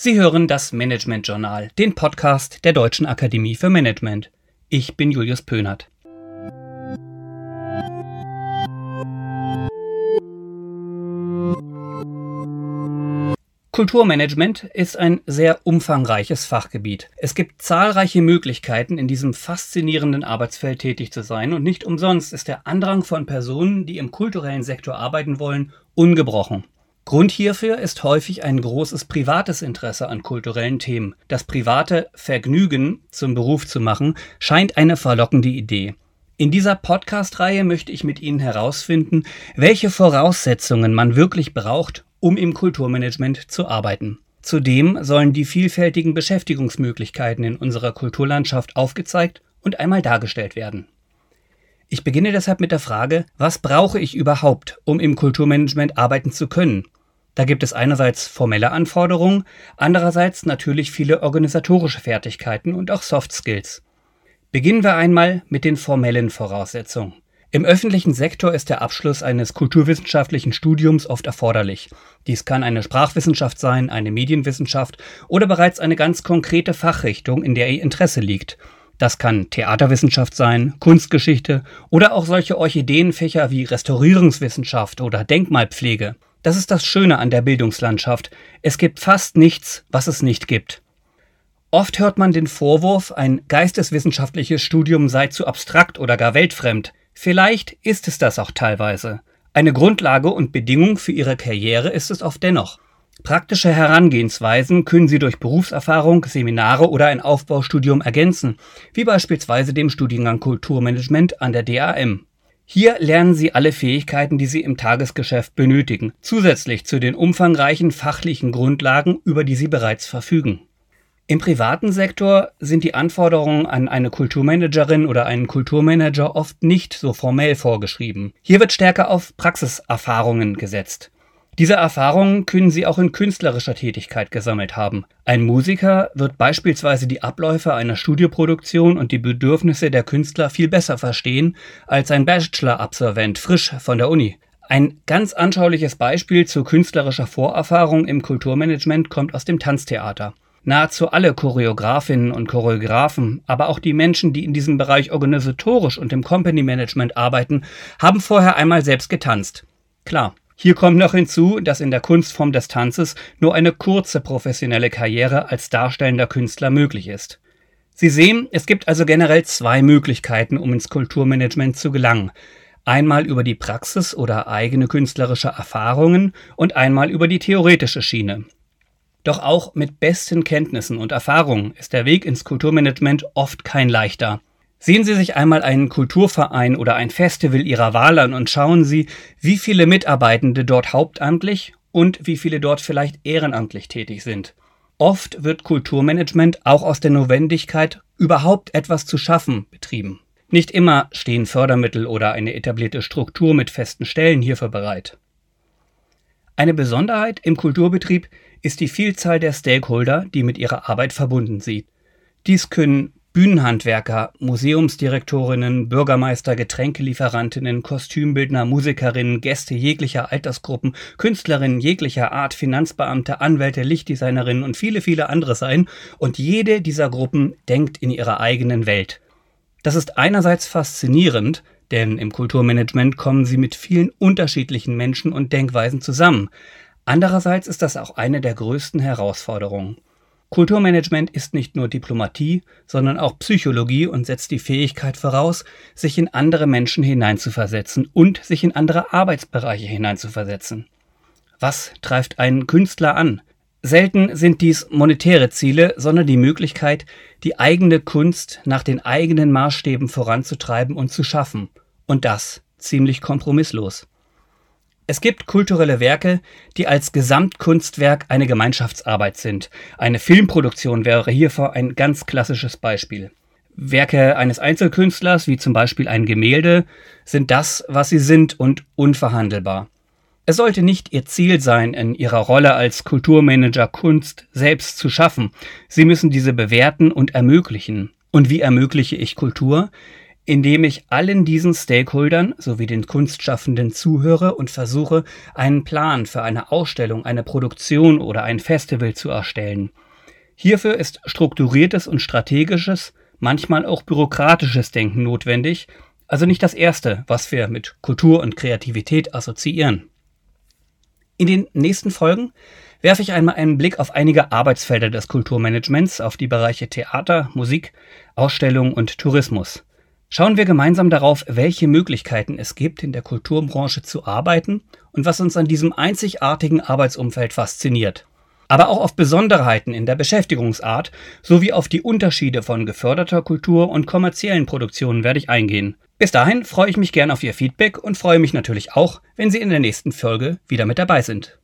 Sie hören das Management Journal, den Podcast der Deutschen Akademie für Management. Ich bin Julius Pönert. Kulturmanagement ist ein sehr umfangreiches Fachgebiet. Es gibt zahlreiche Möglichkeiten, in diesem faszinierenden Arbeitsfeld tätig zu sein und nicht umsonst ist der Andrang von Personen, die im kulturellen Sektor arbeiten wollen, ungebrochen. Grund hierfür ist häufig ein großes privates Interesse an kulturellen Themen. Das private Vergnügen zum Beruf zu machen, scheint eine verlockende Idee. In dieser Podcast-Reihe möchte ich mit Ihnen herausfinden, welche Voraussetzungen man wirklich braucht, um im Kulturmanagement zu arbeiten. Zudem sollen die vielfältigen Beschäftigungsmöglichkeiten in unserer Kulturlandschaft aufgezeigt und einmal dargestellt werden. Ich beginne deshalb mit der Frage, was brauche ich überhaupt, um im Kulturmanagement arbeiten zu können? Da gibt es einerseits formelle Anforderungen, andererseits natürlich viele organisatorische Fertigkeiten und auch Soft Skills. Beginnen wir einmal mit den formellen Voraussetzungen. Im öffentlichen Sektor ist der Abschluss eines kulturwissenschaftlichen Studiums oft erforderlich. Dies kann eine Sprachwissenschaft sein, eine Medienwissenschaft oder bereits eine ganz konkrete Fachrichtung, in der ihr Interesse liegt. Das kann Theaterwissenschaft sein, Kunstgeschichte oder auch solche Orchideenfächer wie Restaurierungswissenschaft oder Denkmalpflege. Das ist das Schöne an der Bildungslandschaft. Es gibt fast nichts, was es nicht gibt. Oft hört man den Vorwurf, ein geisteswissenschaftliches Studium sei zu abstrakt oder gar weltfremd. Vielleicht ist es das auch teilweise. Eine Grundlage und Bedingung für ihre Karriere ist es oft dennoch. Praktische Herangehensweisen können Sie durch Berufserfahrung, Seminare oder ein Aufbaustudium ergänzen, wie beispielsweise dem Studiengang Kulturmanagement an der DAM. Hier lernen Sie alle Fähigkeiten, die Sie im Tagesgeschäft benötigen, zusätzlich zu den umfangreichen fachlichen Grundlagen, über die Sie bereits verfügen. Im privaten Sektor sind die Anforderungen an eine Kulturmanagerin oder einen Kulturmanager oft nicht so formell vorgeschrieben. Hier wird stärker auf Praxiserfahrungen gesetzt. Diese Erfahrungen können Sie auch in künstlerischer Tätigkeit gesammelt haben. Ein Musiker wird beispielsweise die Abläufe einer Studioproduktion und die Bedürfnisse der Künstler viel besser verstehen als ein Bachelor-Absolvent frisch von der Uni. Ein ganz anschauliches Beispiel zu künstlerischer Vorerfahrung im Kulturmanagement kommt aus dem Tanztheater. Nahezu alle Choreografinnen und Choreografen, aber auch die Menschen, die in diesem Bereich organisatorisch und im Company Management arbeiten, haben vorher einmal selbst getanzt. Klar, hier kommt noch hinzu, dass in der Kunstform des Tanzes nur eine kurze professionelle Karriere als darstellender Künstler möglich ist. Sie sehen, es gibt also generell zwei Möglichkeiten, um ins Kulturmanagement zu gelangen. Einmal über die Praxis oder eigene künstlerische Erfahrungen und einmal über die theoretische Schiene. Doch auch mit besten Kenntnissen und Erfahrungen ist der Weg ins Kulturmanagement oft kein leichter. Sehen Sie sich einmal einen Kulturverein oder ein Festival Ihrer Wahl an und schauen Sie, wie viele Mitarbeitende dort hauptamtlich und wie viele dort vielleicht ehrenamtlich tätig sind. Oft wird Kulturmanagement auch aus der Notwendigkeit, überhaupt etwas zu schaffen, betrieben. Nicht immer stehen Fördermittel oder eine etablierte Struktur mit festen Stellen hierfür bereit. Eine Besonderheit im Kulturbetrieb ist die Vielzahl der Stakeholder, die mit ihrer Arbeit verbunden sind. Dies können Bühnenhandwerker, Museumsdirektorinnen, Bürgermeister, Getränkelieferantinnen, Kostümbildner, Musikerinnen, Gäste jeglicher Altersgruppen, Künstlerinnen jeglicher Art, Finanzbeamte, Anwälte, Lichtdesignerinnen und viele, viele andere sein, und jede dieser Gruppen denkt in ihrer eigenen Welt. Das ist einerseits faszinierend, denn im Kulturmanagement kommen sie mit vielen unterschiedlichen Menschen und Denkweisen zusammen. Andererseits ist das auch eine der größten Herausforderungen. Kulturmanagement ist nicht nur Diplomatie, sondern auch Psychologie und setzt die Fähigkeit voraus, sich in andere Menschen hineinzuversetzen und sich in andere Arbeitsbereiche hineinzuversetzen. Was treibt einen Künstler an? Selten sind dies monetäre Ziele, sondern die Möglichkeit, die eigene Kunst nach den eigenen Maßstäben voranzutreiben und zu schaffen. Und das ziemlich kompromisslos. Es gibt kulturelle Werke, die als Gesamtkunstwerk eine Gemeinschaftsarbeit sind. Eine Filmproduktion wäre hierfür ein ganz klassisches Beispiel. Werke eines Einzelkünstlers, wie zum Beispiel ein Gemälde, sind das, was sie sind und unverhandelbar. Es sollte nicht ihr Ziel sein, in ihrer Rolle als Kulturmanager Kunst selbst zu schaffen. Sie müssen diese bewerten und ermöglichen. Und wie ermögliche ich Kultur? Indem ich allen diesen Stakeholdern sowie den Kunstschaffenden zuhöre und versuche, einen Plan für eine Ausstellung, eine Produktion oder ein Festival zu erstellen. Hierfür ist strukturiertes und strategisches, manchmal auch bürokratisches Denken notwendig, also nicht das Erste, was wir mit Kultur und Kreativität assoziieren. In den nächsten Folgen werfe ich einmal einen Blick auf einige Arbeitsfelder des Kulturmanagements, auf die Bereiche Theater, Musik, Ausstellung und Tourismus. Schauen wir gemeinsam darauf, welche Möglichkeiten es gibt, in der Kulturbranche zu arbeiten und was uns an diesem einzigartigen Arbeitsumfeld fasziniert. Aber auch auf Besonderheiten in der Beschäftigungsart sowie auf die Unterschiede von geförderter Kultur und kommerziellen Produktionen werde ich eingehen. Bis dahin freue ich mich gern auf Ihr Feedback und freue mich natürlich auch, wenn Sie in der nächsten Folge wieder mit dabei sind.